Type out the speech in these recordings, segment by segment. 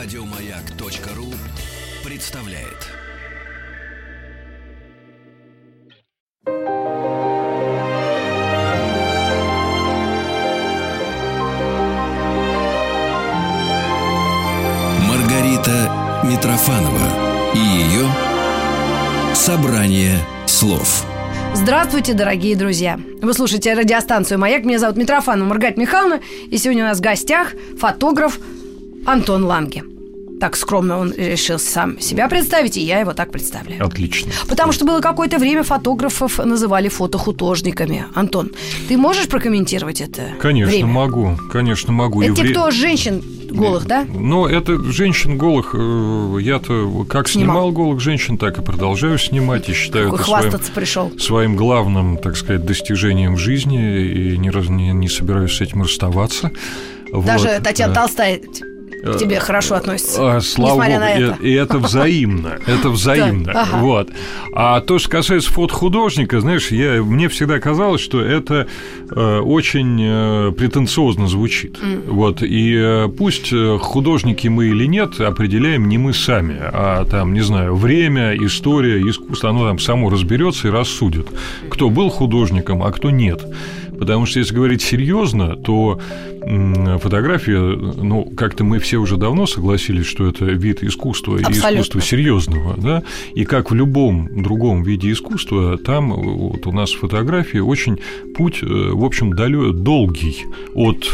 Радиомаяк.ру представляет. Маргарита Митрофанова и ее собрание слов. Здравствуйте, дорогие друзья! Вы слушаете радиостанцию «Маяк». Меня зовут Митрофанова Маргарита Михайловна. И сегодня у нас в гостях фотограф Антон Ланге. Так скромно он решил сам себя представить, и я его так представляю. Отлично. Потому что было какое-то время фотографов называли фотохудожниками. Антон, ты можешь прокомментировать это Конечно, время? могу. Конечно, могу. Это И те, вре- кто женщин голых, да? Ну, это женщин голых. э, Я-то как Снимал. снимал голых женщин, так и продолжаю снимать. И считаю Какой это своим, хвастаться пришел. своим главным, так сказать, достижением в жизни. И не, раз- не, не собираюсь с этим расставаться. Даже Вот, Татьяна э, Толстая к тебе хорошо относится. А, Слава богу, это. и, и это взаимно, это взаимно, Так, ага. вот. А то, что касается фотохудожника, знаешь, я, мне всегда казалось, что это э, очень э, претенциозно звучит, вот. И э, пусть э, художники мы или нет, определяем не мы сами, а там, не знаю, время, история, искусство, оно там само разберется и рассудит, кто был художником, а кто нет. Потому что если говорить серьезно, то фотография, ну, как-то мы все уже давно согласились, что это вид искусства и Абсолютно. искусства серьезного, да, и как в любом другом виде искусства, там э, вот у нас фотографии очень путь, э, в общем, далё- долгий от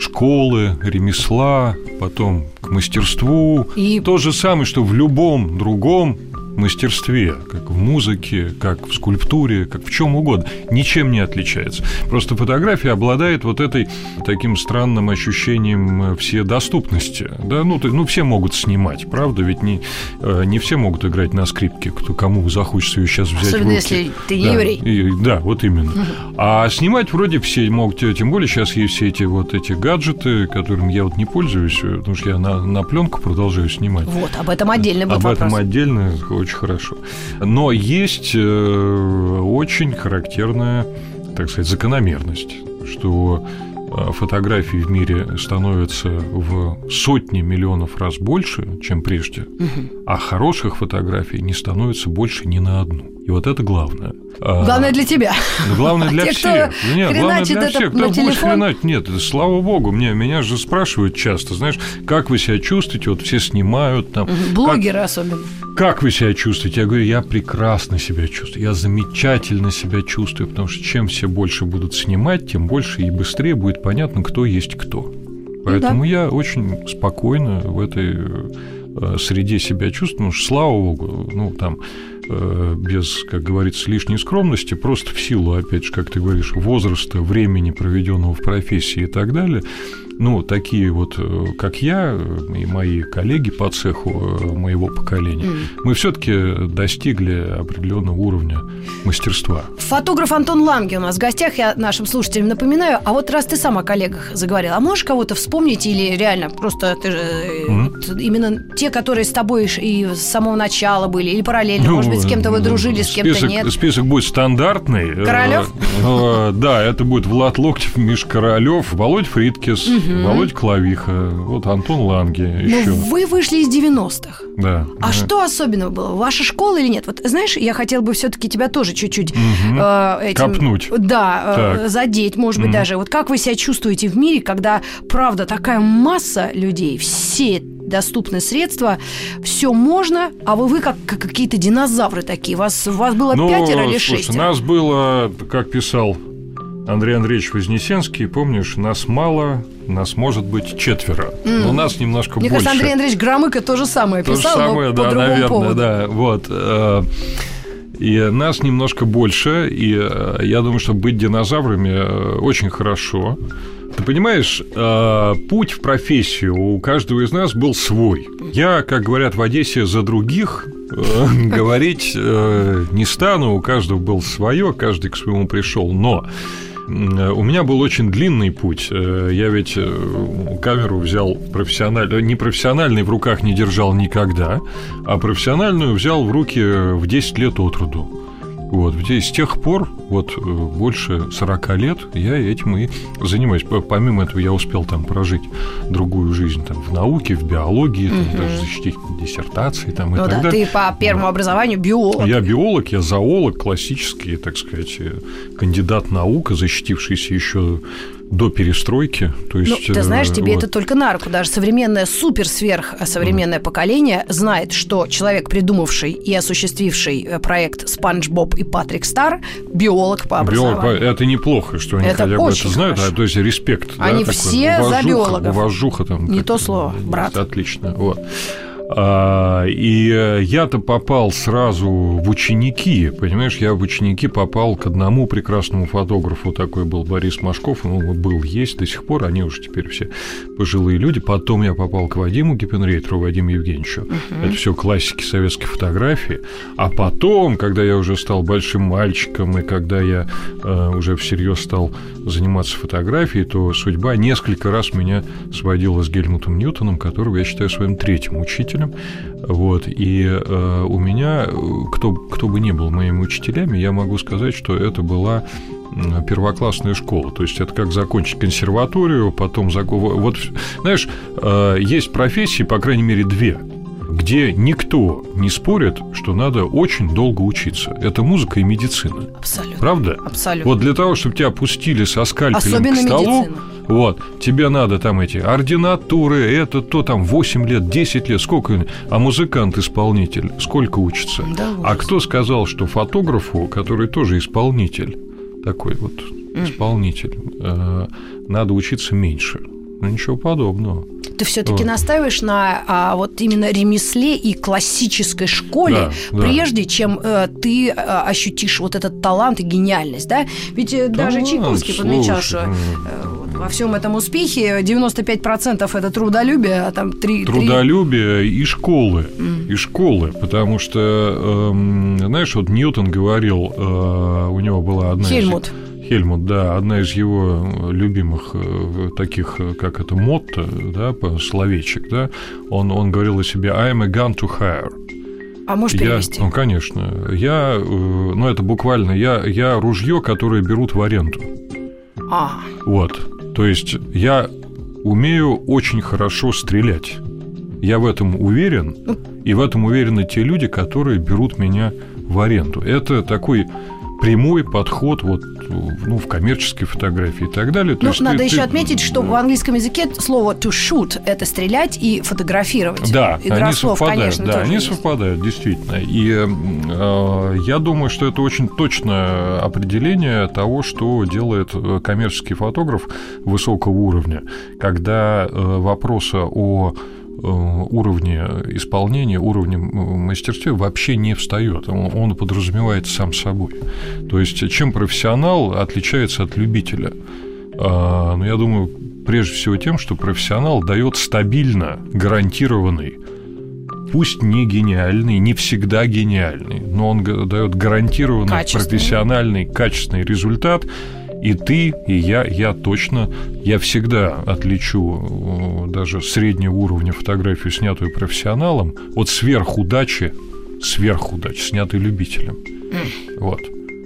школы, ремесла, потом к мастерству. И- То же самое, что в любом другом мастерстве, как в музыке, как в скульптуре, как в чем угодно, ничем не отличается. Просто фотография обладает вот этой таким странным ощущением э, вседоступности. Да, ну, ты- ну все могут снимать, правда? Ведь не, э, не все могут играть на скрипке, кто кому захочется ее сейчас взять Особенно в руки. если ты не да, еврей. и- да, вот именно. А снимать вроде все могут, э, тем более сейчас есть все эти вот эти гаджеты, которыми я вот не пользуюсь, потому что я на, на пленку продолжаю снимать. Вот, об этом отдельно будет Об вопрос. этом отдельно очень хорошо. Но есть э, очень характерная, так сказать, закономерность, что э, фотографий в мире становится в сотни миллионов раз больше, чем прежде, а хороших фотографий не становится больше ни на одну. И вот это главное. А, Главное для тебя. ну, Главное для Те, кто всех. Нет, главное для всех. Да будешь телефон. хренать. Нет, это слава богу. Мне, меня же спрашивают часто, знаешь, как вы себя чувствуете? Вот все снимают там. как- Блогеры особенно. как вы себя чувствуете? Я говорю, я прекрасно себя чувствую, я замечательно себя чувствую, потому что чем все больше будут снимать, тем больше и быстрее будет понятно, кто есть кто. Поэтому я очень спокойно в этой э, среде себя чувствую, потому что, слава богу, ну, там, э, без, как говорится, лишней скромности, просто в силу, опять же, как ты говоришь, возраста, времени, проведенного в профессии и так далее, ну, такие вот, э, как я и мои коллеги по цеху э, моего поколения, мы все-таки достигли определенного уровня мастерства. Фотограф Антон Ланге у нас в гостях, я нашим слушателям напоминаю. А вот раз ты сам о коллегах заговорил, а можешь кого-то вспомнить или реально просто ты же, Мгм. вот именно те, которые с тобой и с самого начала были, или параллельно, Ну, может быть, с кем-то вы дружили, с кем-то нет? Список будет стандартный. Королёв? э, Да, это будет Влад Локтев, Миш Королёв, Володь Фриткис, Володь Клавиха, вот Антон Ланге Ну, еще. вы вышли из 90-х. Да. А Да. что особенного было? Ваша школа или нет? Вот знаешь, я хотела бы все-таки тебя тоже чуть-чуть Мгм. э, этим- Копнуть. Да, э, Так. задеть, может быть, Мгм. даже. Вот как вы себя чувствуете в мире, когда, правда, такая масса людей, все доступны средства, все можно, а вы, вы как, как какие-то динозавры такие. Вас, вас было Ну, пятеро или слушай, шестеро? нас было, как писал Андрей Андреевич Вознесенский, помнишь, нас мало, нас может быть четверо. Но нас немножко Мне больше. кажется, Андрей Андреевич Громыко то же самое То же писал, самое, но по да, другому наверное, поводу. да. Вот. э, И нас немножко больше, и э, я думаю, что быть динозаврами э, очень хорошо. Ты понимаешь, путь в профессию у каждого из нас был свой. Я, как говорят в Одессе, за других говорить не стану, у каждого был свое, каждый к своему пришел, но у меня был очень длинный путь. Э, Я ведь э, камеру взял профессионально, не профессиональный в руках не держал никогда, а профессиональную взял в руки в 10 лет от роду. Вот, где с тех пор вот э, больше 40 лет я этим и занимаюсь. Помимо этого я успел там прожить другую жизнь там, в науке, в биологии, там, даже защитить диссертации там, и ну, так да, далее. Ты по первому образованию биолог. Я биолог, я зоолог, классический, так сказать, э, кандидат наук, защитившийся еще до перестройки. То есть, ну, ты знаешь, тебе вот. это только на руку. Даже современное супер-сверх современное mm. поколение знает, что человек, придумавший и осуществивший э, проект «Спанч Боб» и Патрик Стар, биолог по образованию. Биолог, это неплохо, что они это хотя бы это знают, хорошо. а, то есть респект. Они да, все такой, уважуха, за биологов. Уважуха там. Не так, то слово, брат. Отлично, вот. А, и я-то попал сразу в ученики, понимаешь, я в ученики попал к одному прекрасному фотографу, такой был Борис Машков, он был, есть до сих пор, они уже теперь все пожилые люди. Потом я попал к Вадиму Гиппенрейтеру, Вадиму Евгеньевичу. Uh-huh. Это все классики советской фотографии. А потом, когда я уже стал большим мальчиком, и когда я э, уже всерьез стал заниматься фотографией, то судьба несколько раз меня сводила с Гельмутом Ньютоном, которого я считаю своим третьим учителем учителем. Вот, и э, у меня, кто, кто бы ни был моими учителями, я могу сказать, что это была первоклассная школа. То есть это как закончить консерваторию, потом... Вот, знаешь, э, есть профессии, по крайней мере, две, где никто не спорит, что надо очень долго учиться. Это музыка и медицина. Абсолютно. Правда? Абсолютно. Вот для того, чтобы тебя опустили со скальпелем Особенно к столу, медицина. Вот, тебе надо там эти ординатуры, это то там 8 лет, 10 лет, сколько, а музыкант-исполнитель сколько учится? Да, а кто сказал, что фотографу, который тоже исполнитель, такой вот исполнитель, э, надо учиться меньше? Ну, ничего подобного. Ты все-таки Вот. настаиваешь на а, вот именно ремесле и классической школе, Да, да. прежде чем э, ты э, ощутишь вот этот талант и гениальность, да? Ведь э, даже Чайковский подмечал, слушай, что ну. э, во всем этом успехе 95% это трудолюбие, а там 3... Трудолюбие и школы, и школы, потому что, эм, знаешь, вот Ньютон говорил, э, у него была одна из- Хельмут. Хельмут, да, одна из его любимых э, таких, э, как это, мотто, да, словечек, да, он, он говорил о себе «I am a gun to hire». А можешь Я, перевести? ну, конечно. Я, э, ну, это буквально, я, я ружье, которое берут в аренду. А, Вот. То есть я умею очень хорошо стрелять. Я в этом уверен, и в этом уверены те люди, которые берут меня в аренду. Это такой прямой подход вот, ну, в коммерческой фотографии и так далее. То ну, есть надо ты- еще ты- отметить, что в английском языке слово to shoot – это стрелять и фотографировать. Да, Игра они слов, совпадают, конечно, да, они есть. совпадают, действительно. И э, я думаю, что это очень точное определение того, что делает э, коммерческий фотограф высокого уровня, когда э, вопроса о уровне исполнения, уровне мастерства вообще не встает. Он, он подразумевается сам собой. То есть, чем профессионал отличается от любителя? А, Ну, я думаю, прежде всего тем, что профессионал дает стабильно гарантированный, пусть не гениальный, не всегда гениальный, но он дает гарантированный профессиональный, качественный результат. И ты, и я, я точно, я всегда отличу э, даже среднего уровня фотографию, снятую профессионалом, от сверхудачи, сверхудачи, снятой любителем. Вот.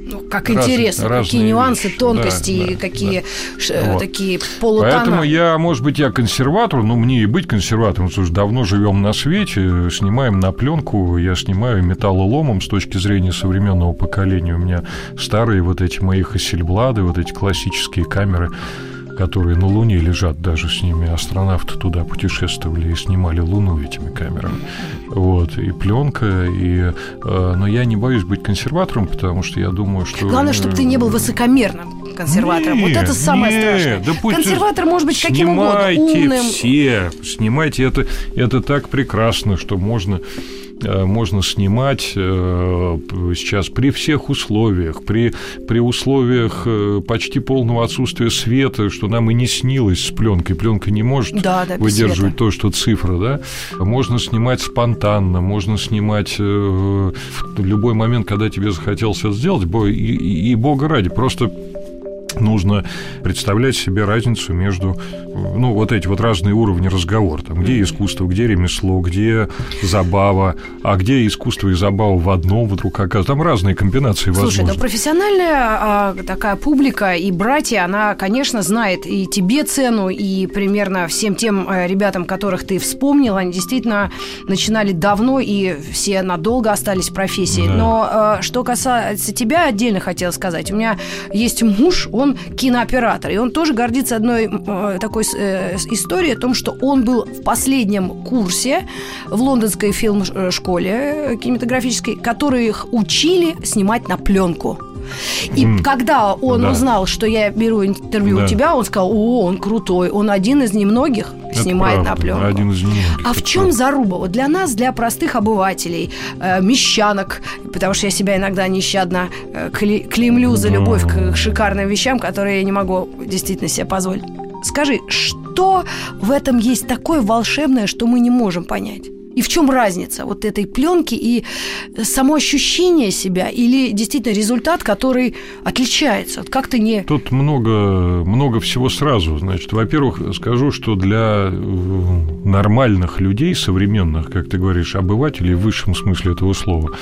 Ну, как Раз- интересно, какие разные нюансы, вещи. тонкости, Да, и да, какие ш- э, Вот. такие полутона. Поэтому я, может быть, я консерватор, но мне и быть консерватором, потому что давно живем на свете, снимаем на пленку, я снимаю металлоломом с точки зрения современного поколения. У меня старые вот эти мои Хассельблады, вот эти классические камеры, которые на Луне лежат, даже с ними астронавты туда путешествовали и снимали Луну этими камерами. Вот, и пленка, и... э, но я не боюсь быть консерватором, потому что я думаю, что... Главное, чтобы ты не был высокомерным консерватором. вот Нет, это самое нет, страшное. да пусть Консерватор может быть каким угодно, снимайте все, снимайте это, это так прекрасно, что можно э, можно снимать э, сейчас при всех условиях, при, при условиях э, почти полного отсутствия света, что нам и не снилось с пленкой. Пленка не может Да, да, выдерживать то, что цифра, да. Можно снимать спонтанно, можно снимать э, в любой момент, когда тебе захотелось это сделать, и, и- и бога ради, просто нужно представлять себе разницу между, ну, вот эти вот разные уровни разговора. Там, где искусство, где ремесло, где забава, а где искусство и забава в одном вдруг оказывается. Там разные комбинации Слушай, возможны. да профессиональная а, такая публика и братья, она, конечно, знает и тебе цену, и примерно всем тем а, ребятам, которых ты вспомнил, они действительно начинали давно, и все надолго остались в профессии. Да. Но а, что касается тебя, отдельно хотела сказать. У меня есть муж, он кинооператор, и он тоже гордится одной э, такой э, историей о том, что он был в последнем курсе в лондонской фильм-школе э, кинематографической, которые их учили снимать на пленку. И М, когда он да. узнал, что я беру интервью Да. у тебя, он сказал, о, он крутой, он один из немногих Это снимает на правда, пленку. Один из немногих. А в чем правда. заруба? Вот для нас, для простых обывателей, э, мещанок, потому что я себя иногда нещадно э, клеймлю за любовь к шикарным вещам, которые я не могу действительно себе позволить. Скажи, что в этом есть такое волшебное, что мы не можем понять? И в чем разница вот этой пленки и само ощущение себя или действительно результат, который отличается? Вот как ты не... Тут много, много всего сразу. Значит, во-первых, скажу, что для э, нормальных людей, современных, как ты говоришь, обывателей в высшем смысле этого слова,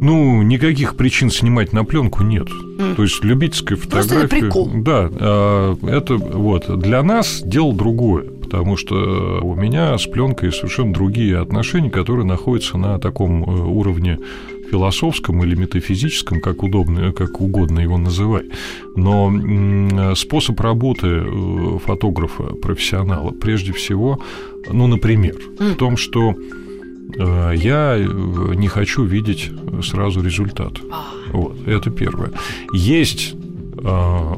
ну, никаких причин снимать на пленку нет. То есть любительская Просто фотография... это прикол. Да, а, это вот для нас дело другое, потому что у меня с пленкой совершенно другие отношения, которые находятся на таком э, уровне философском или метафизическом, как удобно, как угодно его называй. Но способ работы э, фотографа, профессионала, прежде всего, ну, например, в том, что э, я не хочу видеть сразу результат. Вот, это первое. Есть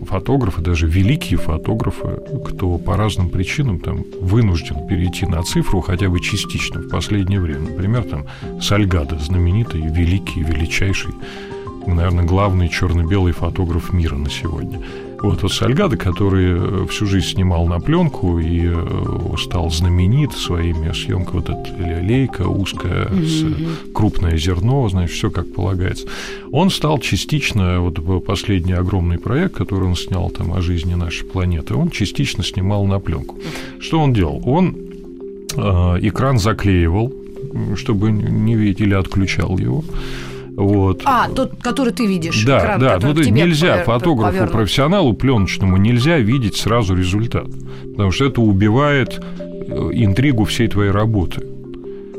фотографы, даже великие фотографы, кто по разным причинам там вынужден перейти на цифру хотя бы частично в последнее время. Например, там Сальгадо, знаменитый, великий, величайший, наверное, главный черно-белый фотограф мира на сегодня. Вот, вот Сальгадо, который э, всю жизнь снимал на пленку и э, стал знаменит своими съемками, вот эта лейка узкая, с, крупное зерно, значит, все как полагается. Он стал частично, вот э, последний огромный проект, который он снял там о жизни нашей планеты, он частично снимал на пленку. Что он делал? Он э, экран заклеивал, чтобы не видеть, или отключал его. Вот. А, тот, который ты видишь. Да, экран, да, ну тебе нельзя фотографу, повернут. профессионалу пленочному нельзя видеть сразу результат, потому что это убивает э, интригу всей твоей работы.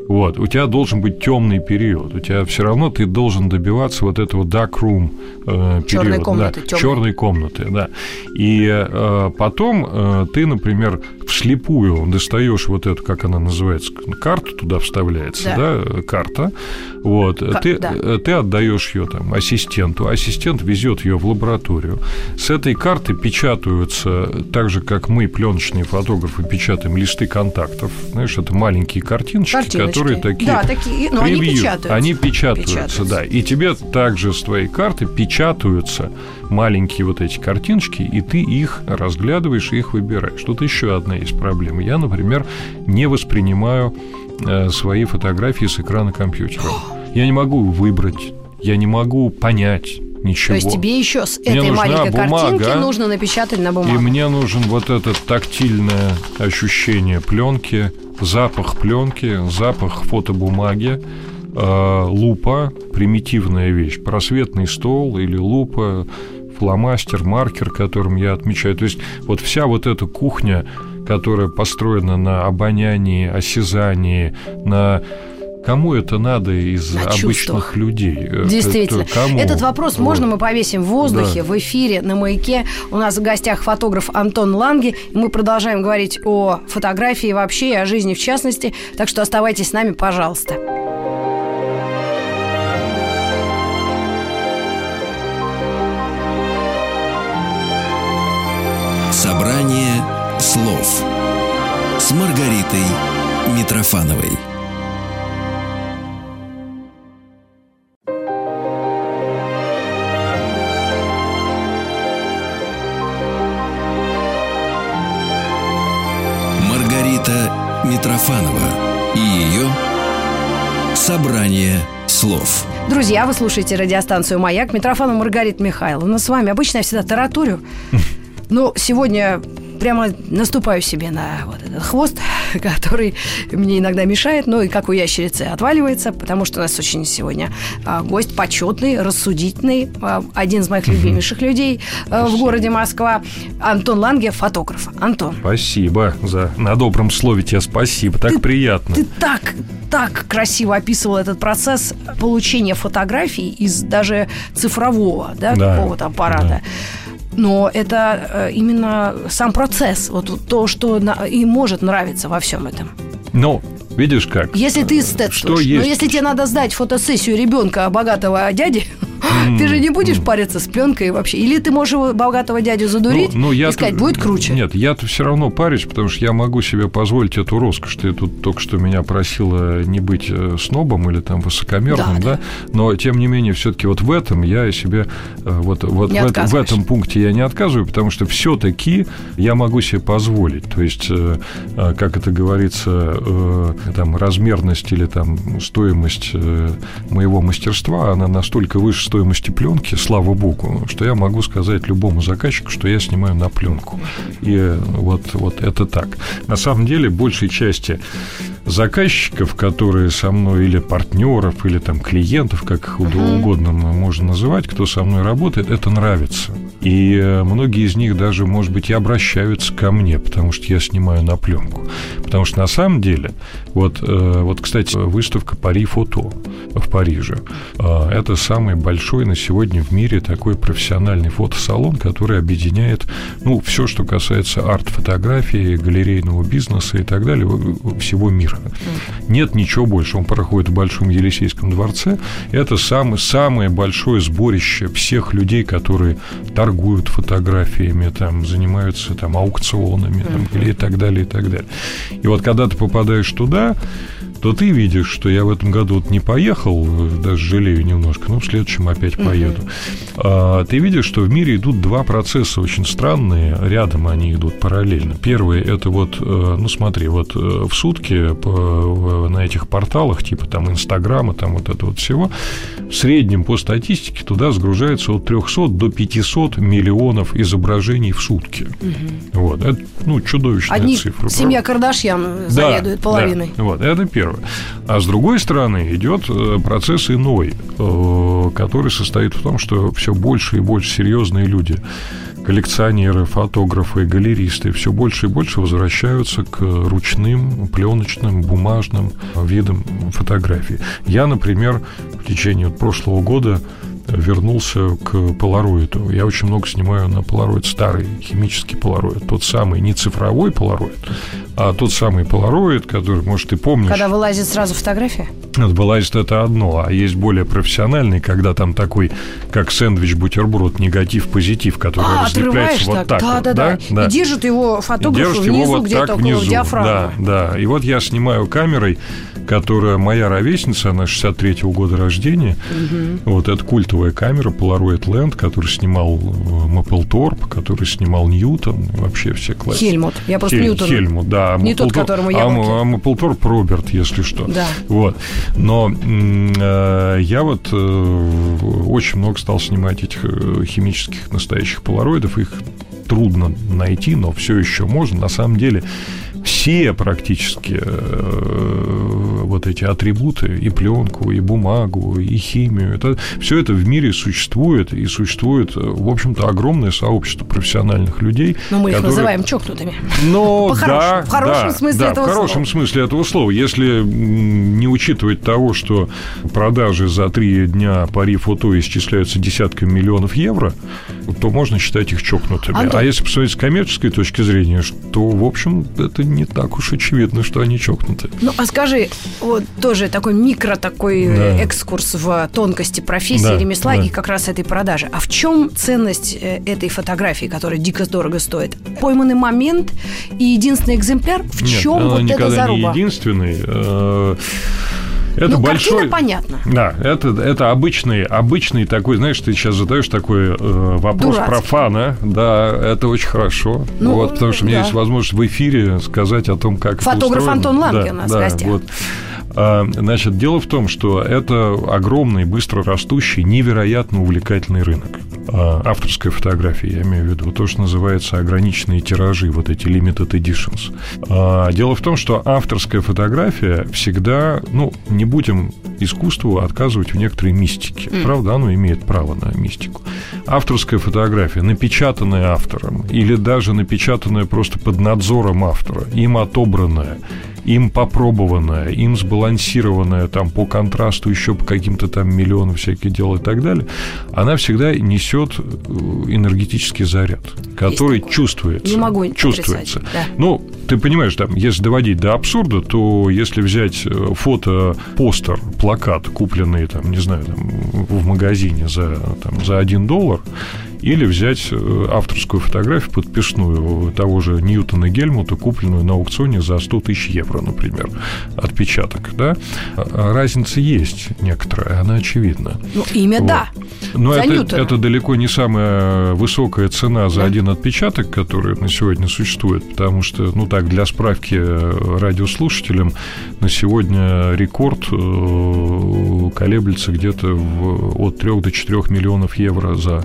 Вот, у тебя должен быть темный период, у тебя все равно ты должен добиваться вот этого dark room э, периода, комнаты, да, черной комнаты, да. И э, потом э, ты, например, вслепую достаешь вот эту, как она называется, карту туда вставляется, Да. да, карта, вот, Ка- ты, да. э, ты отдаешь ее там ассистенту, ассистент везет ее в лабораторию. С этой карты печатаются, так же как мы, пленочные фотографы, печатаем листы контактов. Знаешь, это маленькие картиночки, Картиночки. которые такие. Да, такие, но они превью. печатаются. Они печатаются, Печатаются. да. И тебе также с твоей карты печатаются маленькие вот эти картиночки, и ты их разглядываешь и их выбираешь. Тут еще одна есть проблема. Я, например, не воспринимаю э, свои фотографии с экрана компьютера. Я не могу выбрать, я не могу понять ничего. То есть тебе еще с Мне этой нужна маленькой бумага. картинки нужно напечатать на И бумагу. мне нужен вот это тактильное ощущение пленки, запах пленки, запах фотобумаги, э, лупа, примитивная вещь, просветный стол или лупа, фломастер, маркер, которым я отмечаю. То есть вот вся вот эта кухня, которая построена на обонянии, осязании, на Кому это надо из На обычных чувствах. людей? Это- Действительно. кому? Этот вопрос Вот. можно мы повесим в воздухе, Да. в эфире, на маяке. У нас в гостях фотограф Антон Ланге. И мы продолжаем говорить о фотографии вообще и о жизни в частности. Так что оставайтесь с нами, пожалуйста. Слов с Маргаритой Митрофановой. Маргарита Митрофанова и ее Собрание слов. Друзья, вы слушаете радиостанцию «Маяк». Митрофанова Маргарита Михайловна с вами. Обычно я всегда тараторю. Ну, сегодня прямо наступаю себе на вот этот хвост, который мне иногда мешает, но и как у ящерицы отваливается, потому что у нас очень сегодня а, гость почетный, рассудительный, а, один из моих любимейших людей а, в городе Москва, Антон Ланге, фотограф. Антон. Спасибо за на добром слове тебе спасибо, так ты, приятно. Ты так так красиво описывал этот процесс получения фотографий из даже цифрового да, да, какого-то аппарата. Да но это э, именно сам процесс, вот то, что и может нравиться во всем этом. Ну, видишь как? Если ты эстет, что есть? но если тебе надо сдать фотосессию ребенка богатого дяди, ты же не будешь париться с пленкой вообще. Или ты можешь его богатого дядю задурить ну, ну, и сказать, будет круче. Нет, я-то все равно парюсь, потому что я могу себе позволить эту роскошь. Ты тут только что меня просила не быть э, снобом или там высокомерным, да? да? Но, тем не менее, все-таки вот в этом я себе э, вот, вот в, в этом пункте я не отказываю, потому что все-таки я могу себе позволить. То есть, э, как это говорится, там размерность или там стоимость моего мастерства, она настолько выше стоимости пленки, слава богу, что я могу сказать любому заказчику, что я снимаю на пленку. И вот, вот это так. На самом деле, большей части заказчиков, которые со мной, или партнеров, или там клиентов, как их uh-huh. угодно можно называть, кто со мной работает, это нравится. И э, многие из них даже, может быть, и обращаются ко мне, потому что я снимаю на пленку. Потому что на самом деле, вот, э, вот кстати, выставка Пари Фото в Париже, э, это самый большой на сегодня в мире такой профессиональный фотосалон, который объединяет, ну, все, что касается арт-фотографии, галерейного бизнеса и так далее, всего мира. Нет ничего больше. Он проходит в Большом Елисейском дворце. Это самое, самое большое сборище всех людей, которые торгуют торгуют фотографиями, там, занимаются там, аукционами там, или и так далее, и так далее. И вот когда ты попадаешь туда, то ты видишь, что я в этом году вот не поехал, даже жалею немножко, но в следующем опять поеду. А, ты видишь, что в мире идут два процесса очень странные, рядом они идут параллельно. Первый это вот, э, ну смотри, вот э, в сутки по, на этих порталах, типа там Инстаграма, там вот это вот всего, в среднем по статистике туда сгружается от 300 до 500 миллионов изображений в сутки. Угу. Вот, это, ну, чудовищная Одни цифра. Семья Кардашьян заведует да, половиной. Да, вот, это первое первое. А с другой стороны идет э, процесс иной, э, который состоит в том, что все больше и больше серьезные люди коллекционеры, фотографы, галеристы все больше и больше возвращаются к ручным, пленочным, бумажным видам фотографий. Я, например, в течение прошлого года вернулся к полароиду. Я очень много снимаю на полароид старый, химический полароид. Тот самый, не цифровой полароид, а тот самый полароид, который, может, ты помнишь... Когда вылазит сразу фотография? Вот вылазит это одно, а есть более профессиональный, когда там такой, как сэндвич-бутерброд, негатив-позитив, который а, разлепляется вот так. Да, вот, да, да, да. И держит его фотограф держит внизу, его вот где-то около внизу. диафрагмы. Да, да. И вот я снимаю камерой, которая моя ровесница, она 63-го года рождения. Угу. Вот это культовая камера Polaroid Land, который снимал Мапплторп, который снимал Ньютон, вообще все классики. Хельмут. Я просто Хель, Ньютон. Хельмут, да. Не тот, которому я А, а Мапплторп Роберт, если что. Да. Вот. Но э, я вот э, очень много стал снимать этих э, химических настоящих полароидов. Их трудно найти, но все еще можно. На самом деле все практически э, вот эти атрибуты, и пленку, и бумагу, и химию, это, все это в мире существует, и существует, в общем-то, огромное сообщество профессиональных людей. Но мы которые... их называем чокнутыми. Но, да, в хорошем да, смысле да, этого в хорошем слова. смысле этого слова. Если не учитывать того, что продажи за три дня пари фото исчисляются десятками миллионов евро, то можно считать их чокнутыми. Антон... А если посмотреть с коммерческой точки зрения, то, в общем, это не так уж очевидно, что они чокнуты. Ну, а скажи, вот тоже такой микро такой э, да. экскурс в тонкости профессии, да, ремесла да. и как раз этой продажи. А в чем ценность э, этой фотографии, которая дико дорого стоит? Пойманный момент и единственный экземпляр? В Нет, чем вот это заруба? не единственный. Это ну, большой... понятно. Да, это, это обычный, обычный такой, знаешь, ты сейчас задаешь такой э, вопрос Дурацкий. профана. Да, это очень хорошо. Ну, вот, потому что да. у меня есть возможность в эфире сказать о том, как Фотограф Антон Ланге да, у нас да, в гостях. Вот. А, значит, дело в том, что это огромный, быстро растущий, невероятно увлекательный рынок. А, авторская фотография, я имею в виду, то, что называется ограниченные тиражи, вот эти limited editions. А, дело в том, что авторская фотография всегда, ну, не будем искусству отказывать в некоторой мистике. Mm. Правда, оно имеет право на мистику. Авторская фотография, напечатанная автором, или даже напечатанная просто под надзором автора, им отобранная, им попробованная, им сбалансированная там по контрасту еще по каким-то там миллионам всяких дел и так далее, она всегда несет э, энергетический заряд, который чувствуется. Не могу чувствуется. Да. Ну, ты понимаешь, там, если доводить до абсурда, то если взять э, фото, постер, плакат, купленный, там, не знаю, там, в магазине за, там, за 1 доллар, или взять э, авторскую фотографию подписную того же Ньютона Гельмута, купленную на аукционе за 100 тысяч евро, например, отпечаток. Да? А, а разница есть некоторая, она очевидна. Ну, имя вот. да. Но это, это далеко не самая высокая цена за да. один отпечаток, который на сегодня существует, потому что, ну так, для справки э, радиослушателям, на сегодня рекорд э, колеблется где-то от 3 до 4 миллионов евро за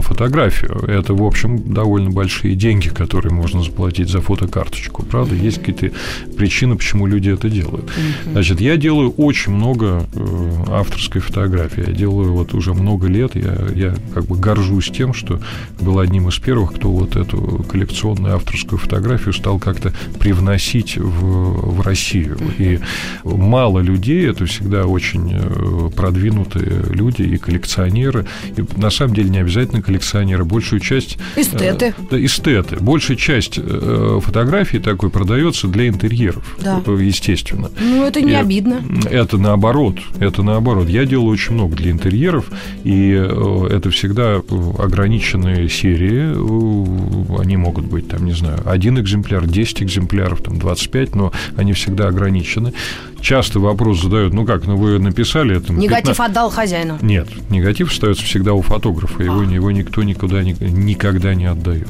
фотографию. Это, в общем, довольно большие деньги, которые можно заплатить за фотокарточку. Правда, есть какие-то причины, почему люди это делают. Значит, я делаю очень много э, авторской фотографии. Я делаю вот уже много лет. Я, я как бы горжусь тем, что был одним из первых, кто вот эту коллекционную авторскую фотографию стал как-то привносить в, в Россию. И мало людей, это всегда очень э, продвинутые люди и коллекционеры. И на самом деле не обязательно действительно коллекционеры. Большую часть... Эстеты. Э, да, эстеты. Большая часть э, фотографий такой продается для интерьеров. Да. Э, естественно. Ну, это не и обидно. Это наоборот. Это наоборот. Я делаю очень много для интерьеров, и э, это всегда ограниченные серии. Э, они могут быть, там, не знаю, один экземпляр, 10 экземпляров, там, 25, но они всегда ограничены часто вопрос задают, ну как, ну вы написали это... Негатив 15... отдал хозяину. Нет, негатив остается всегда у фотографа, его, а. его никто никуда ни, никогда не отдает.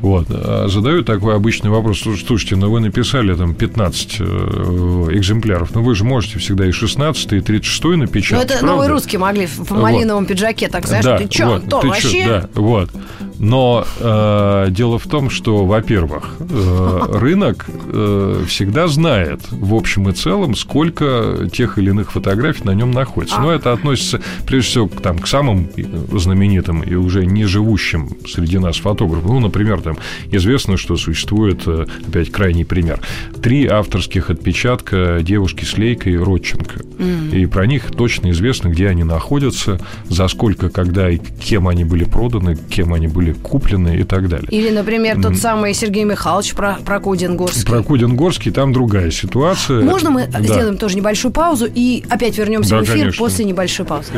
Вот. А задают такой обычный вопрос, слушайте, ну вы написали там 15 э, экземпляров, ну вы же можете всегда и 16, и 36 напечатать, Ну это правда? новые русские могли в малиновом вот. пиджаке, так знаешь, да, ты чё, вот, Антон, ты вообще? Чё, да, вот. Но э, дело в том, что, во-первых, э, рынок э, всегда знает в общем и целом, сколько тех или иных фотографий на нем находится. Но это относится, прежде всего, к, там, к самым знаменитым и уже не живущим среди нас фотографам. Ну, например, там известно, что существует, э, опять крайний пример, три авторских отпечатка девушки с Лейкой и Родченко. Mm. И про них точно известно, где они находятся, за сколько, когда и кем они были проданы, кем они были куплены и так далее. Или, например, тот самый Сергей Михайлович про, про Кудин-Горский. Про Кудин-Горский там другая ситуация. Можно мы да. сделаем тоже небольшую паузу и опять вернемся да, в эфир конечно. после небольшой паузы?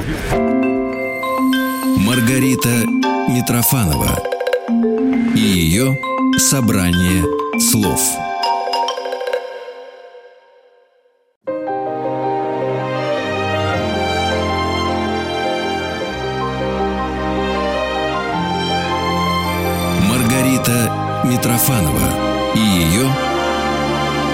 Маргарита Митрофанова и ее собрание слов. Митрофанова и ее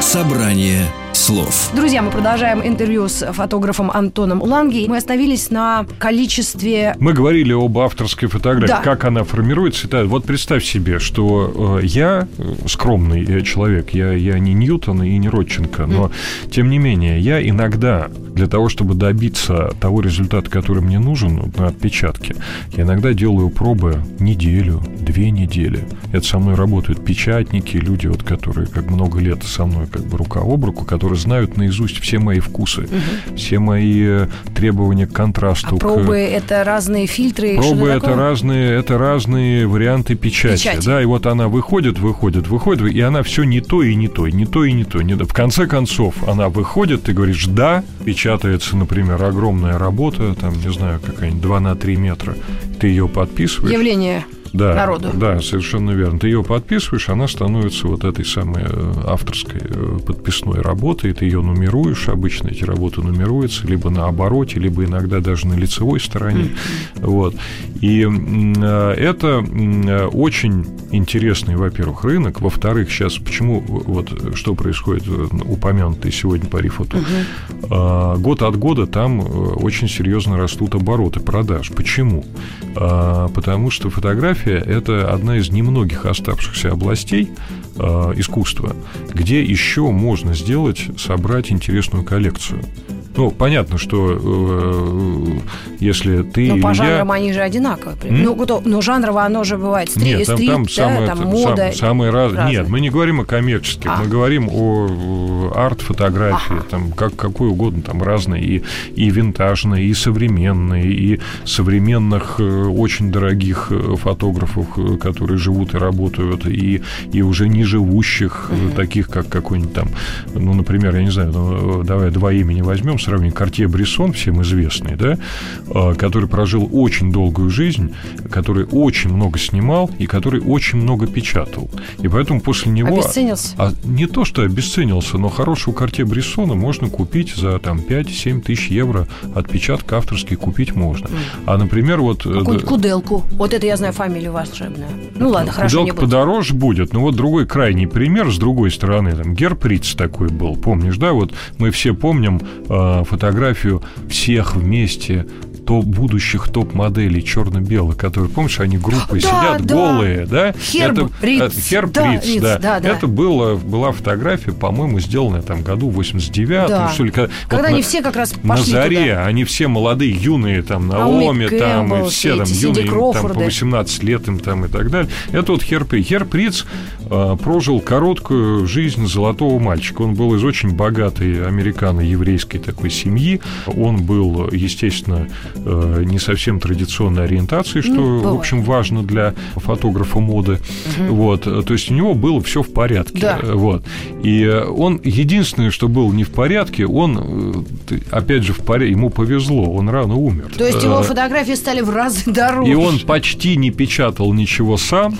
«Собрание слов. Друзья, мы продолжаем интервью с фотографом Антоном Ланги. Мы остановились на количестве... Мы говорили об авторской фотографии, да. как она формируется. Вот представь себе, что э, я э, скромный э, человек, я, я не Ньютон и не Родченко, но, mm. тем не менее, я иногда для того, чтобы добиться того результата, который мне нужен на отпечатке, я иногда делаю пробы неделю, две недели. Это со мной работают печатники, люди, вот, которые как много лет со мной как бы рука об руку, которые знают наизусть все мои вкусы, угу. все мои э, требования к контрасту. А пробы к... это разные фильтры? Пробы это разные, это разные варианты печати. Печать. Да, и вот она выходит, выходит, выходит, и она все не то и не то, не то и не то. Не то. В конце концов, она выходит, ты говоришь «да», печатается, например, огромная работа, там, не знаю, какая-нибудь 2 на 3 метра, ты ее подписываешь. Явление да, народу. Да, совершенно верно. Ты ее подписываешь, она становится вот этой самой э, авторской э, подписной работой, ты ее нумеруешь, обычно эти работы нумеруются либо на обороте, либо иногда даже на лицевой стороне. Mm-hmm. Вот. И э, это очень интересный, во-первых, рынок, во-вторых, сейчас почему вот что происходит упомянутый сегодня по рифоту, угу. год от года там очень серьезно растут обороты продаж. Почему? Потому что фотография – это одна из немногих оставшихся областей искусства, где еще можно сделать, собрать интересную коллекцию. Ну, понятно, что э, если ты Но или по жанрам я... они же одинаковые. Ну, но ну, жанрово оно же бывает. Стри... Нет, там, стрит, там, да, самое, там мода. Сам, самые раз... разные. Нет, мы не говорим о коммерческих, А. мы говорим о арт-фотографии, Ага. там как, какой угодно, там разные, и, и винтажные, и современные, и современных э, очень дорогих э, фотографов, э, которые живут и работают, и, и уже не живущих, э, таких как какой-нибудь там, ну, например, я не знаю, ну, давай два имени возьмем, сравним, Картье Брессон, всем известный, да, э, который прожил очень долгую жизнь, который очень много снимал и который очень много печатал. И поэтому после него... Обесценился? А не то, что обесценился, но хорошего карте Брессона можно купить за там 5-7 тысяч евро. Отпечатка авторский купить можно. А, например, вот... э, Какую-нибудь д- куделку. Вот это я знаю фамилию волшебную. Ну ладно, хорошо, не Куделка буду. подороже будет, но вот другой крайний пример с другой стороны. Там Герприц такой был, помнишь, да? Вот мы все помним э, фотографию всех вместе топ будущих топ-моделей черно-белых, которые, помнишь, они группой Да, сидят да. голые, да? Херб Это- Риц. э, Херб Да, Риц, Риц, да. да, да. Это было, была фотография, по-моему, сделанная там году в 89-м, Да. что ли. Когда, Когда вот они на- все как раз на пошли заре, туда. они все молодые, юные, там, Наоми, Наоми там, и Кэмпбелл, все там юные, им там, по Кроуфорды. 18 лет им там и так далее. Это вот Херп Риц. Херп Риц э, прожил короткую жизнь золотого мальчика. Он был из очень богатой американо-еврейской такой семьи. Он был, естественно, э, не совсем традиционной ориентации, что, Ну, в общем, важно для фотографа моды. Вот, э, то есть у него было все в порядке. Да. Э, Вот. И он единственное, что был не в порядке, он, опять же, в порядке, ему повезло, он рано умер. То есть его фотографии стали в разы дороже. и он почти не печатал ничего сам,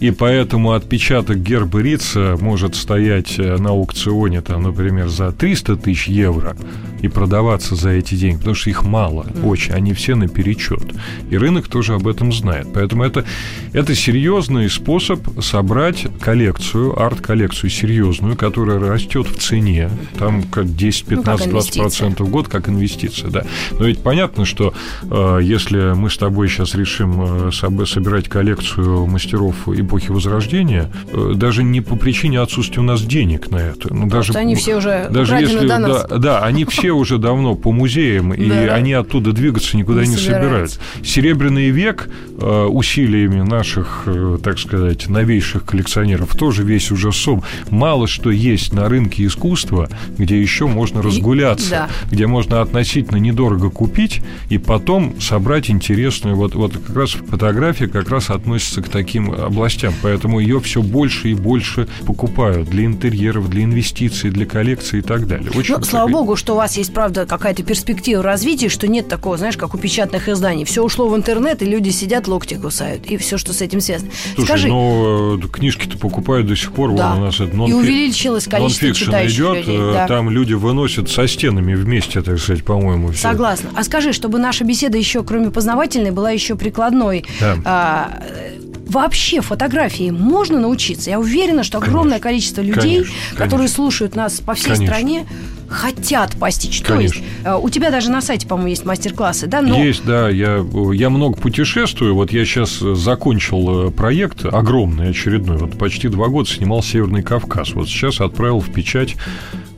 и поэтому отпечаток герба Рица может стоять на аукционе, там, например, за 300 тысяч евро и продаваться за эти деньги, потому что их мало, очень, они все наперечет. И рынок тоже об этом знает. Поэтому это, это серьезный способ собрать коллекцию, арт-коллекцию серьезную, которая растет в цене, там как 10, Ну, как 15, 20 инвестиция. процентов в год как инвестиция, да. Но ведь понятно, что э, если мы с тобой сейчас решим э, соб- собирать коллекцию мастеров эпохи Возрождения, э, даже не по причине отсутствия у нас денег на это, ну даже они все уже даже если до нас. да, да, они все уже давно по музеям и они оттуда двигаться никуда Не не, собираются. Серебряный век э, усилиями наших, э, так сказать, новейших коллекционеров тоже весь уже сом. Мало что есть на рынке искусства, где еще можно разгуляться, да. где можно относительно недорого купить и потом собрать интересную. Вот, вот как раз фотография как раз относится к таким областям, поэтому ее все больше и больше покупают для интерьеров, для инвестиций, для коллекций и так далее. Очень Ну, слава богу, что у вас есть, правда, какая-то перспектива развития, что нет такого, знаешь, как у печатных изданий. Все ушло в интернет, и люди сидят, локти кусают, и все, что с этим связано. Слушай, Скажи, ну э, книжки-то покупают до сих пор. Да. Вон у нас это и увеличилось количество читающих идет, людей. э, да. там люди выносят со стенами вместе, так сказать, по-моему, все. Согласна. А скажи, чтобы наша беседа еще, кроме познавательной, была еще прикладной. Да. а, э, Вообще фотографии можно научиться. Я уверена, что огромное количество людей, Конечно, которые конечно. слушают нас по всей Конечно. стране, хотят постичь. То есть Конечно. э, у тебя даже на сайте, по-моему, есть мастер-классы, да? Но Есть, да, я, я много путешествую. Вот я сейчас закончил э, проект огромный, очередной. Вот почти два года снимал Северный Кавказ. Вот сейчас отправил в печать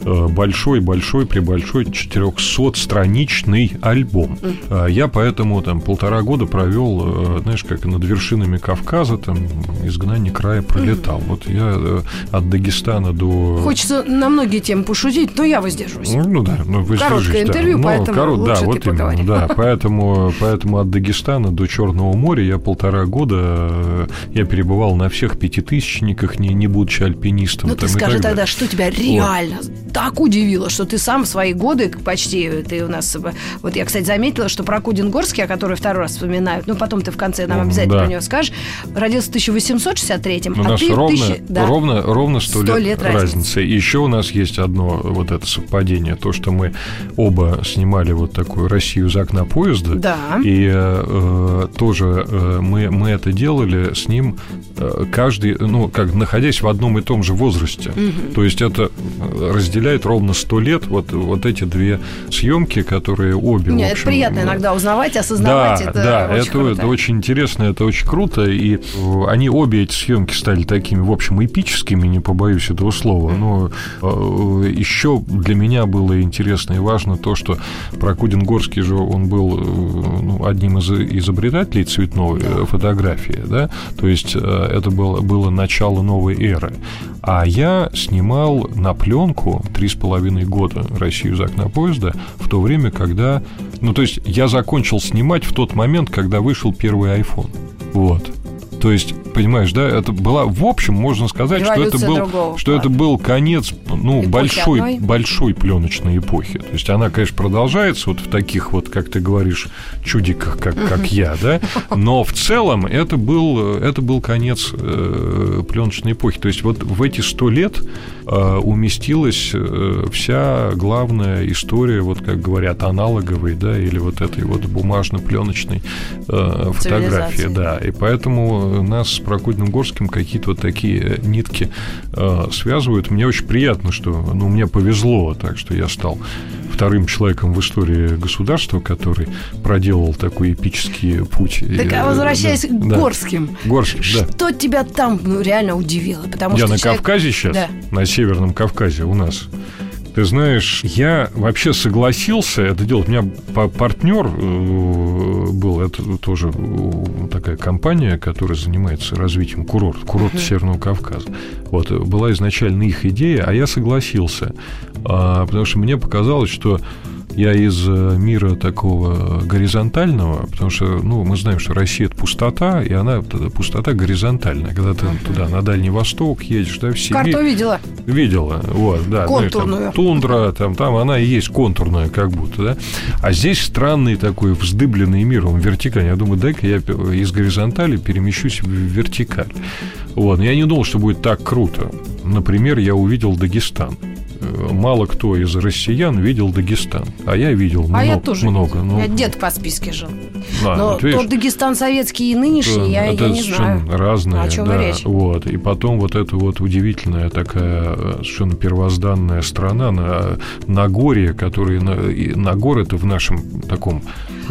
э, большой-большой, прибольшой 400-страничный альбом. А Я поэтому там полтора года провел, э, знаешь, как над вершинами Кавказа, там изгнание края пролетал. Вот я э, от Дагестана до... Хочется на многие темы пошутить, но я воздержусь. Ну, ну да, ну, воздержись, Короткое да. интервью, Ну, поэтому коро- лучше да, ты вот именно, поговори. да, поэтому, поэтому от Дагестана до Черного моря я полтора года я перебывал на всех пятитысячниках, не, не будучи альпинистом. Ну ты скажи тогда, что тебя реально так удивило, что ты сам в свои годы почти, ты у нас, вот я, кстати, заметила, что про Кудин-Горский, о который второй раз вспоминают, ну, потом ты в конце нам обязательно Да. про него скажешь, родился в 1863-м, У а ты ровно, 1000 да. ровно, ровно 100, 100 лет, лет разницы. разницы. И еще у нас есть одно вот это совпадение, то, что мы оба снимали вот такую Россию из окна поезда. Да. И э, тоже э, мы, мы это делали с ним э, каждый, ну, как находясь в одном и том же возрасте. То есть это э, разделяет ровно 100 лет вот, вот эти две съемки, которые обе, Нет, это общем, приятно э, иногда узнавать, осознавать. да, это да, очень это, круто. это очень интересно, это очень круто, и э, они обе эти съемки стали такими, в общем, эпическими, не побоюсь этого слова. Но э, еще для меня было интересно и важно то, что Прокудин-Горский же он был э, ну, одним из изобретателей цветной э, фотографии, да, то есть это было, было начало новой эры. А я снимал на пленку три с половиной года Россию из окна поезда в то время, когда... Ну, то есть я закончил снимать в тот момент, когда вышел первый iPhone. Вот. То есть, понимаешь, да, это была, в общем, можно сказать, что это был, что это был конец, ну, Эпохи большой, одной. большой пленочной эпохи. То есть она, конечно, продолжается вот в таких вот, как ты говоришь, чудиках, как, как я, да, но в целом это был, это был конец э, пленочной эпохи. То есть вот в эти сто лет э, уместилась э, вся главная история, вот как говорят, аналоговой, да, или вот этой вот бумажно-пленочной э, фотографии, да. И поэтому нас с Прокудиным Горским какие-то вот такие нитки э, связывают. Мне очень приятно, что, ну, мне повезло, так что я стал вторым человеком в истории государства, который проделал такой эпический путь. Так, а э, возвращаясь да, к да. Горским, Горским, да. что тебя там ну, реально удивило? Потому Я что на человек- Кавказе сейчас, Да. на Северном Кавказе у нас. Ты знаешь, я вообще согласился это делать. У меня па- партнер э, был, это тоже э, такая компания, которая занимается развитием курорта, курорта Северного Кавказа. Вот, была изначально их идея, а я согласился, А, потому что мне показалось, что я из э, мира такого горизонтального, потому что, ну, мы знаем, что Россия это пустота, и она пустота горизонтальная. Когда ты туда на Дальний Восток едешь, да, в Сибирь. Карту видела? Видела, вот, да. там Контурную. тундра, там, там она и есть контурная, как будто, да. А здесь странный такой вздыбленный мир, он вертикальный. Я думаю, дай-ка я из горизонтали перемещусь в вертикаль. Вот, я не думал, что будет так круто. Например, я увидел Дагестан. Э, Мало кто из россиян видел Дагестан, а я видел много. а я тоже много. видела. Ну, меня дед по списке жил. да, Но вот видишь, тот Дагестан советский и нынешний, я, это я не совершенно знаю. разные, О чем да, речь? вот. И потом вот эта вот удивительная такая э, совершенно первозданная страна на Нагорье, который на, и Нагор это в нашем таком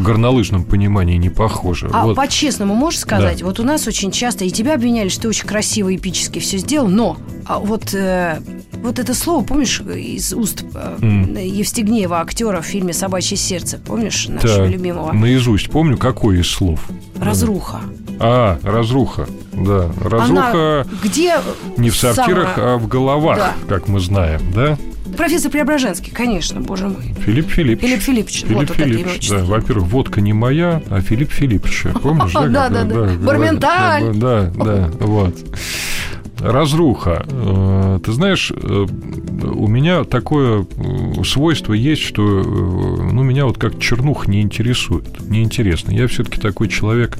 горнолыжном понимании не похоже. А вот. по-честному можешь сказать, Да. вот у нас очень часто и тебя обвиняли, что ты очень красиво, эпически все сделал, но а вот, э, вот это слово, помнишь, из уст э, М. Евстигнеева, актера в фильме «Собачье сердце», помнишь, нашего Так, любимого? Наизусть помню, какой из слов. Разруха. А, разруха. Да, разруха Она где не в сортирах, самая- а в головах, Да. как мы знаем, да? Профессор Преображенский, конечно, боже мой. Филипп Филиппович. Филипп Филиппович, Филипп вот, Филиппович, да. Во-первых, водка не моя, а Филипп Филиппович. Помнишь, да? Да, да, да. Барменталь. Да, да, вот. Разруха. Э, Ты знаешь, э, у меня такое э, свойство есть, что ну, меня вот как чернух не интересует, не интересно. Я все-таки такой человек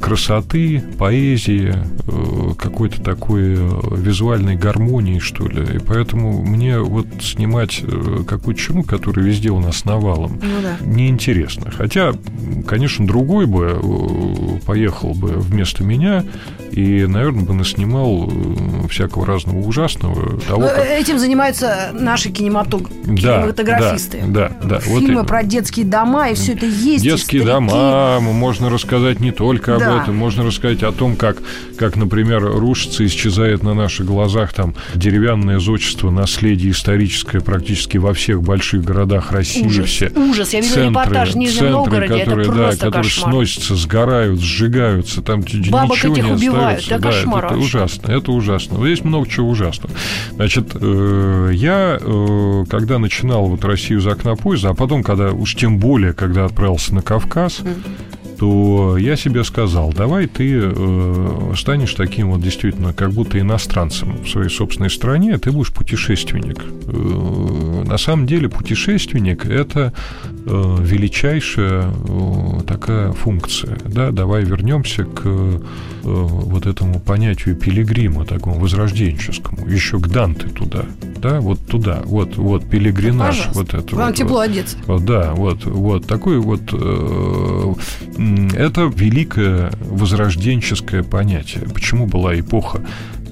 красоты, поэзии, э, какой-то такой э, визуальной гармонии, что ли. И поэтому мне вот снимать э, какую-то черну, которая везде у нас навалом, Ну да. неинтересно. Хотя, конечно, другой бы э, поехал бы вместо меня и, наверное, бы наснимал э, всякого разного ужасного. Того, Ну, как- Этим занимаются наши кинематог- Да, кинематографисты. да, да, да, вот Фильмы именно. про детские дома, и все это есть. Детские дома, можно рассказать не только Да. об этом, можно рассказать о том, как, как, например, рушится, исчезает на наших глазах там деревянное зодчество, наследие историческое практически во всех больших городах России. Ужас, все ужас. Я видела репортаж в Нижнем центры, Новгороде, это которые, да, просто которые кошмар. сносятся, сгорают, сжигаются, там Бабок ничего этих не убивают, остается. да, Да, кошмар это, это ужасно, это ужасно. Здесь много чего ужасного. Значит, э, я, э, когда начинал вот Россию из окна поезда, а потом, когда уж тем более, когда отправился на Кавказ, то я себе сказал, давай ты э, станешь таким вот действительно, как будто иностранцем в своей собственной стране, ты будешь путешественник. Э, на самом деле путешественник – это величайшая э, такая функция. Да? Давай вернемся к э, вот этому понятию пилигрима, такому возрожденческому, еще к Данте туда, да, вот туда, вот, вот пилигринаж, вот это. Вам вот, тепло вот. одеться. Вот, да, вот, вот такой вот э, это великое возрожденческое понятие. Почему была эпоха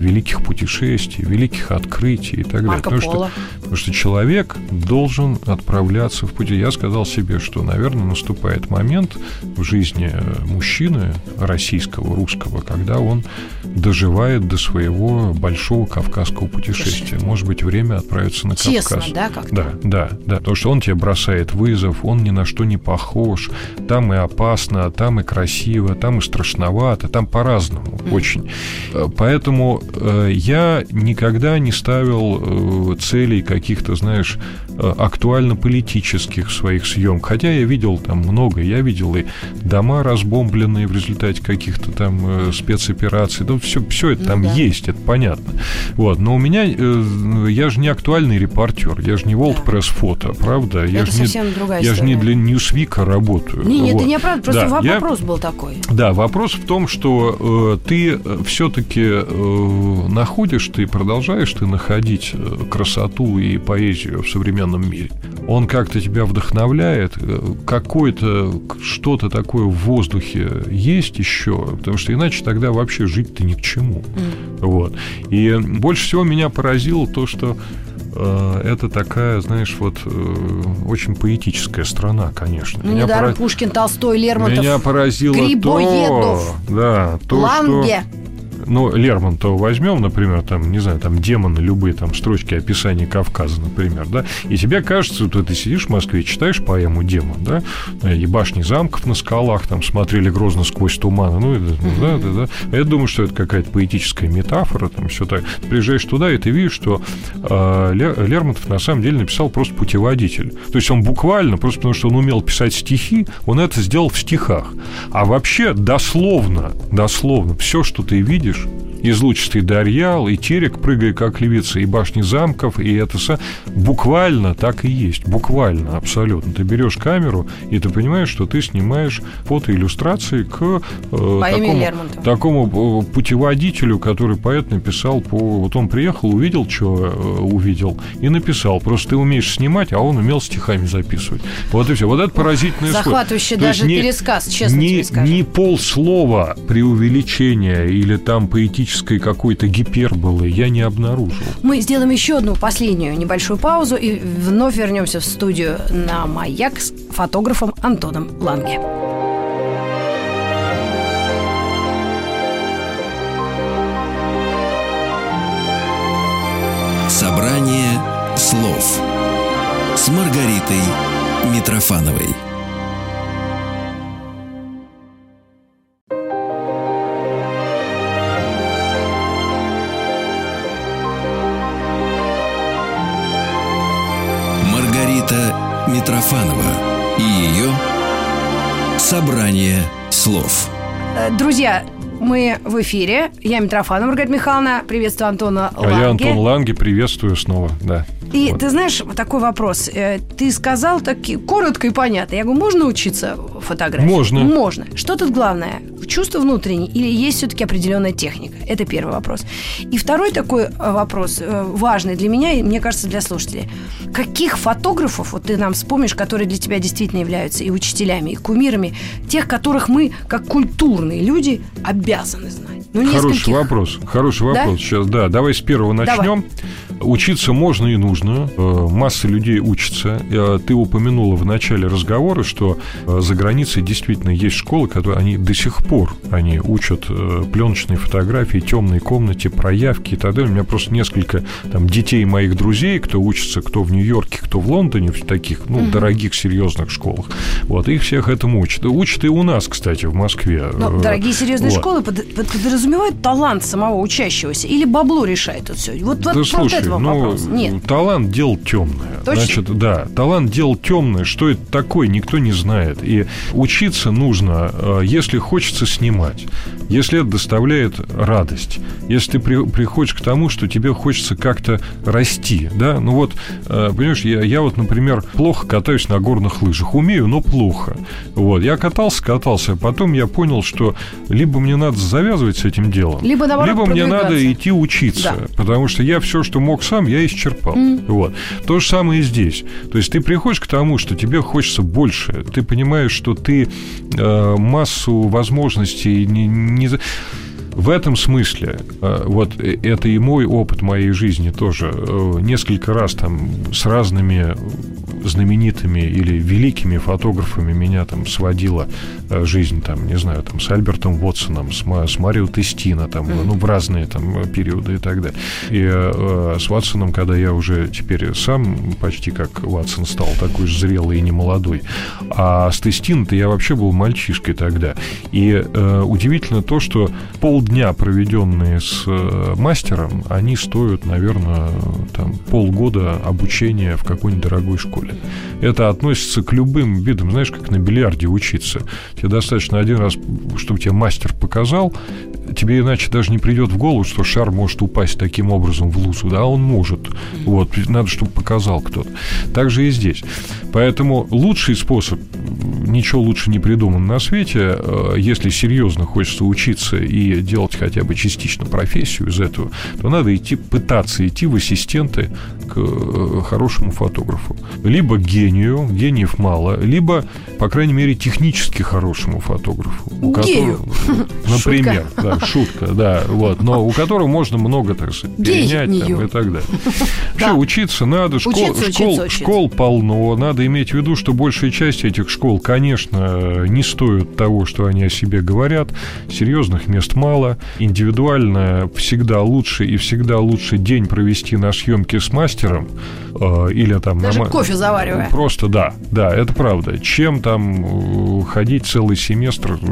великих путешествий, великих открытий и так далее? Марко Потому что, потому что человек должен отправляться в пути. Я сказал себе, что, наверное, наступает момент в жизни э, мужчины российского, русского, когда он доживает до своего большого кавказского путешествия. Может быть, время отправиться на Честно, Кавказ. да, как-то? Да, да, да. Потому что он тебе бросает вызов, он ни на что не похож. Там и опасно, там и красиво, там и страшновато, там по-разному очень. Э, Поэтому я никогда не ставил э, целей каких-то, знаешь, э, актуально-политических в своих съемках. Хотя я видел там много. Я видел и дома разбомбленные в результате каких-то там э, спецопераций. Да, все, все это Ну там да. есть, это понятно. Вот. Но у меня, э, я же не актуальный репортер, я же не World Да. Press Фото, правда? Я Это же не, другая я же не для Ньюсвика работаю. Не, нет, Вот. это не оправдано, просто Да, я- вопрос был такой. да, вопрос в том, что э, ты все-таки находишь, ты продолжаешь ты находить э, красоту и поэзию в современном мире. Он как-то тебя вдохновляет, э, какое-то что-то такое в воздухе есть еще, потому что иначе тогда вообще жить-то ни к чему. Вот. И больше всего меня поразило то, что э, это такая, знаешь, вот э, очень поэтическая страна, конечно. Ну, Меня недаром пора- Пушкин, Толстой, Лермонтов, меня поразило Грибоедов, то, да, то, Ланге. что... Ну, Лермонтова возьмем, например, там, не знаю, там демоны, любые там строчки описания Кавказа, например, да, и тебе кажется, что ты сидишь в Москве, читаешь поэму «Демон», да, и башни замков на скалах, там, смотрели грозно сквозь туманы, ну, это, да, да, да. А Я думаю, что это какая-то поэтическая метафора, там, все так. Ты приезжаешь туда, и ты видишь, что э, Ле- Лермонтов на самом деле написал просто путеводитель. То есть он буквально, просто потому что он умел писать стихи, он это сделал в стихах. А вообще, дословно, дословно, все, что ты видишь, Deus. Излучистый Дарьял, и Терек, прыгая как львица, и башни замков, и это са- буквально так и есть, буквально, абсолютно. Ты берешь камеру, и ты понимаешь, что ты снимаешь фотоиллюстрации к э, такому, такому э, путеводителю, который поэт написал по... Вот он приехал, увидел, что увидел, и написал. Просто ты умеешь снимать, а он умел стихами записывать. Вот и все. Вот это поразительная история. Захватывающий есть даже не- пересказ, честно не, тебе скажу. не полслова преувеличения или там поэтической какой-то гиперболы я не обнаружил. Мы сделаем еще одну последнюю небольшую паузу и вновь вернемся в студию на «Маяк» с фотографом Антоном Ланге. Собрание слов с Маргаритой Митрофановой. Митрофанова и ее собрание слов. Э, Друзья, мы в эфире. Я Митрофанова Маргарита Михайловна. Приветствую Антона А Ланге. я Антон Ланге, приветствую снова. Да. И Вот. ты знаешь, вот такой вопрос. Э, Ты сказал так коротко и понятно. Я говорю, можно учиться фотографии? Можно. Можно. Что тут главное? Чувство внутреннее или есть все-таки определенная техника? Это первый вопрос. И второй такой э, вопрос, э, важный для меня и, мне кажется, для слушателей. Каких фотографов, вот ты нам вспомнишь, которые для тебя действительно являются и учителями, и кумирами, тех, которых мы, как культурные люди, обязаны знать? Ну, Хороший нескольких. вопрос. Хороший Да? вопрос. Сейчас, да, давай с первого Давай. начнем. Учиться можно и нужно. Э, Масса людей учатся. Э, Ты упомянула в начале разговора, что за границей действительно есть школы, которые они до сих пор они учат э, пленочные фотографии, темной комнате, проявки и так далее. У меня просто несколько там детей моих друзей, кто учится, кто в Нью-Йорке, кто в Лондоне, в таких, ну, дорогих, серьезных школах. Вот, их всех этому учат. Учат и у нас, кстати, в Москве. Но Э, дорогие серьезные вот. школы под- под- подразумевают талант самого учащегося или бабло решает тут все? Вот, вот Да вот слушай, вам ну, вопрос. Нет. талант дело темное. Точно? Значит, да, талант дело темное. Что это такое, никто не знает. И учиться нужно, э, если хочется снимать, если это доставляет радость, если ты при, приходишь к тому, что тебе хочется как-то расти, да, ну вот, э, понимаешь, я, я вот, например, плохо катаюсь на горных лыжах, умею, но плохо, вот, я катался, катался, а потом я понял, что либо мне надо завязывать с этим делом, Либо, наоборот, либо мне надо идти учиться, Да. потому что я все, что мог сам, я исчерпал, вот, то же самое и здесь, то есть ты приходишь к тому, что тебе хочется больше, ты понимаешь, что ты э, массу возможностей не, не за- в этом смысле, э, вот э, это и мой опыт моей жизни тоже, э, несколько раз там с разными знаменитыми или великими фотографами меня там сводила э, жизнь, там, не знаю, там, с Альбертом Вотсоном, с, с Марио Тестино, там, ну, в разные там периоды и так далее. И э, с Ватсоном, когда я уже теперь сам почти как Ватсон стал, такой же зрелый и не молодой, а с Тестино-то я вообще был мальчишкой тогда. И э, удивительно то, что полдня, проведенные с э, мастером, они стоят, наверное, там, полгода обучения в какой-нибудь дорогой школе. Это относится к любым видам, знаешь, как на бильярде учиться. Тебе достаточно один раз, чтобы тебе мастер показал, тебе иначе даже не придет в голову, что шар может упасть таким образом в лузу. Да, он может. Вот, надо, чтобы показал кто-то. Так же и здесь. Поэтому лучший способ, ничего лучше не придуман на свете, э, если серьезно хочется учиться и делать хотя бы частично профессию из этого, то надо идти, пытаться идти в ассистенты к э, хорошему фотографу. Либо гению, гениев мало, либо, по крайней мере, технически хорошему фотографу. у Гею. которого- Например, да, шутка, да, вот, но у которого можно много, так сказать, перенять там, и так далее. Да. Вообще учиться надо, школ, Учиться, школ, учиться, школ полно. Надо иметь в виду, что большая часть этих школ, конечно, не стоят того, что они о себе говорят. Серьезных мест мало. Индивидуально всегда лучше и всегда лучше день провести на съемке с мастером э, или там на Даже ма- кофе заваривая. Просто да, да, это правда. Чем там э, ходить целый семестр, э,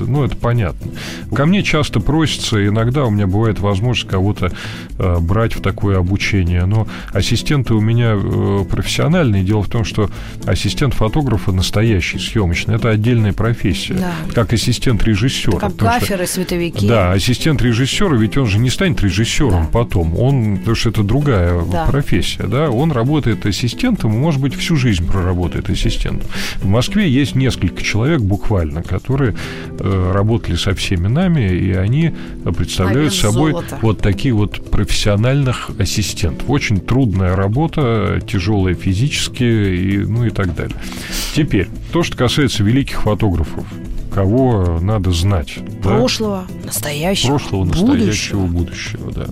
ну, это понятно. Ко мне часто просятся, иногда у меня бывает возможность кого-то э, брать в такое обучение, но ассистенты у меня э, профессиональные. Дело в том, что ассистент фотографа настоящий, съемочный, это отдельная профессия. Да. Как ассистент режиссера. Как потому что- гаферы, световики. да, ассистент режиссера, ведь он же не станет режиссером Да. потом. Он, потому что это другая Да. профессия, да. Он работает ассистентом, может быть, всю жизнь проработает ассистентом. В Москве есть несколько человек буквально, которые э, работали со всеми нами, и они представляют А вес собой золота. вот такие вот профессиональных ассистентов. Очень трудная работа, тяжелая физически, и, ну и так далее. Теперь, то, что касается великих фотографов, кого надо знать. да? Прошлого, настоящего, прошлого, настоящего, будущего, да.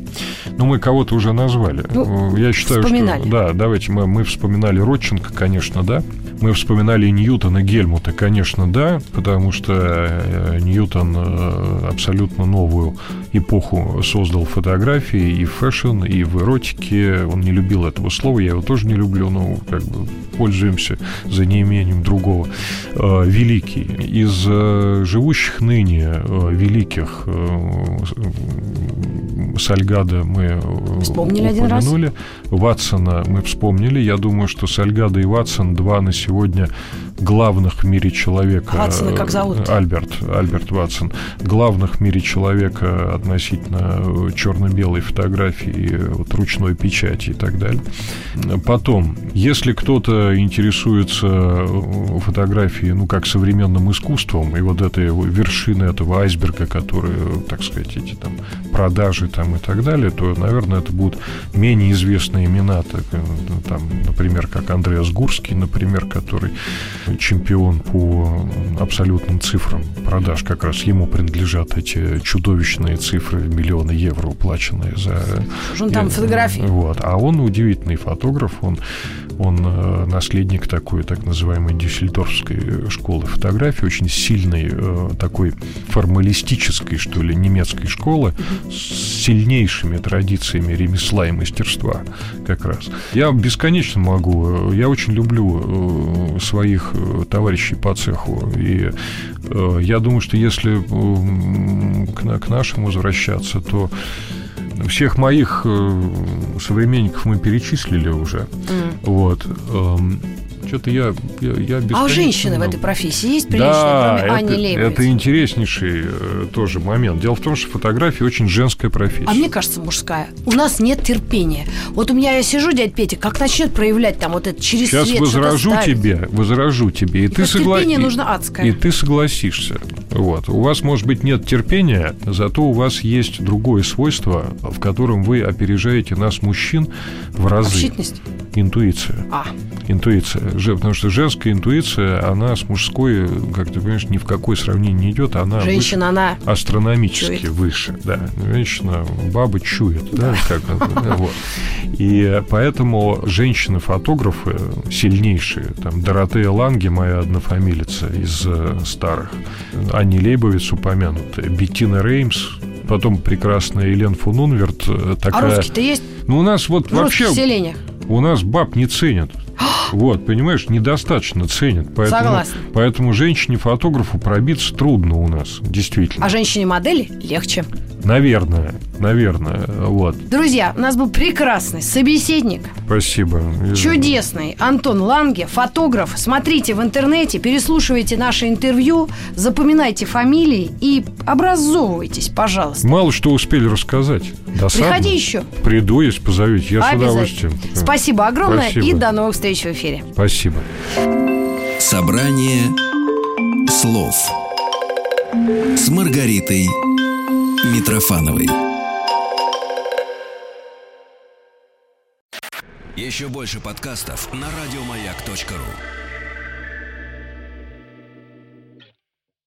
Но мы кого-то уже назвали. Ну, Я считаю, вспоминали. что... Да, давайте мы, мы вспоминали Родченко, конечно, да. Мы вспоминали Ньютона, Гельмута, конечно, да, потому что э, Ньютон э, абсолютно новую эпоху создал в фотографии и в fashion, и в эротике. Он не любил этого слова, я его тоже не люблю, но как бы пользуемся за неимением другого. Э, Великий. Из э, живущих ныне э, великих э, Сальгада мы э, Вспомнили один раз. Ватсона мы вспомнили. Я думаю, что Сальгада и Ватсон два на сегодня главных в мире человека. Ватсона как зовут? Альберт, Альберт Ватсон. Главных в мире человека относительно черно-белой фотографии, вот, ручной печати и так далее. Потом, если кто-то интересуется э, фотографией, ну, как современным искусством, и вот этой вершины этого айсберга, который, так сказать, эти там продажи там и так далее, то, наверное, это будут менее известные имена, так, э, там, например, как Андреас Гурский, например, который чемпион по абсолютным цифрам продаж, как раз ему принадлежат эти чудовищные цифры, миллионы евро уплаченные за... Он там Э, фотографии? Вот. А он удивительный фотограф, он, он э, наследник такой так называемой дюссельдорфской школы фотографии, очень сильной э, такой формалистической, что ли, немецкой школы с сильнейшими традициями ремесла и мастерства как раз. Я бесконечно могу, э, я очень люблю э, своих э, товарищей по цеху, и э, я думаю, что если к нашим возвращаться, то всех моих э, современников мы перечислили уже. М. Вот. Что-то я, я, я А у женщины в этой профессии есть приличные, Да, кроме Ани это, это интереснейший э, тоже момент. Дело в том, что фотография очень женская профессия. А мне кажется, мужская. У нас нет терпения. Вот у меня я сижу, дядь Петя, как начнет проявлять там вот это через Сейчас свет возражу тебе, возражу тебе, и ты, Это терпение и- нужно адское. и ты согласишься. Вот. У вас, может быть, нет терпения, зато у вас есть другое свойство, в котором вы опережаете нас, мужчин, в разы. Общительность? Интуиция. А, Интуиция. Потому что женская интуиция, она с мужской, как ты понимаешь, ни в какое сравнение не идет. Она выше- женщина, она... астрономически Чует. выше, да. Женщина, баба чует, да, как это, вот. И поэтому женщины-фотографы сильнейшие, там, Доротея Ланге, моя однофамилица из э, старых, Анни Лейбовиц упомянутая, Беттина Реймс, потом прекрасная Елен фон Унверт, э, А такая... русский-то есть? Ну, у нас вот В вообще, селениях. У нас баб не ценят. Вот, понимаешь, недостаточно ценят. Поэтому, Согласна. Поэтому женщине-фотографу пробиться трудно у нас, действительно. А женщине-модели легче. Наверное, наверное, вот. Друзья, у нас был прекрасный собеседник, Спасибо. чудесный Антон Ланге, фотограф. Смотрите в интернете, переслушивайте наше интервью, запоминайте фамилии и образовывайтесь, пожалуйста. Мало что успели рассказать. Досадно. Приходи еще. Приду, если позовете. Я с удовольствием. Спасибо огромное Спасибо. и до новых встреч в эфире. Спасибо. Собрание слов с Маргаритой Митрофановой. Еще больше подкастов на радиомаяк.ру.